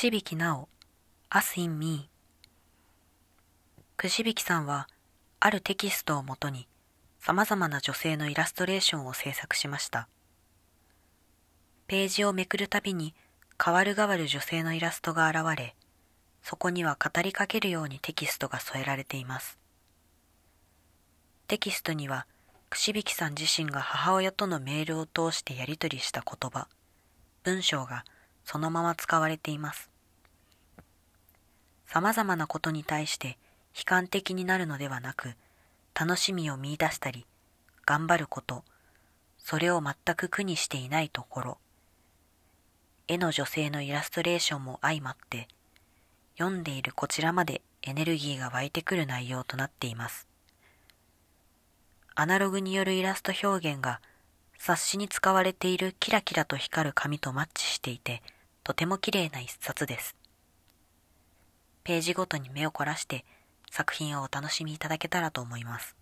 串引直 Us in Me 串引さんはあるテキストをもとに様々な女性のイラストレーションを制作しました。ページをめくるたびに変わる変わる女性のイラストが現れそこには語りかけるようにテキストが添えられています。テキストには串引さん自身が母親とのメールを通してやり取りした言葉文章がそのまま使われています。さまざまなことに対して悲観的になるのではなく楽しみを見いだしたり頑張ることそれを全く苦にしていないところ絵の女性のイラストレーションも相まって読んでいるこちらまでエネルギーが湧いてくる内容となっています。アナログによるイラスト表現が冊子に使われているキラキラと光る紙とマッチしていてとても綺麗な一冊です。ページごとに目を凝らして作品をお楽しみいただけたらと思います。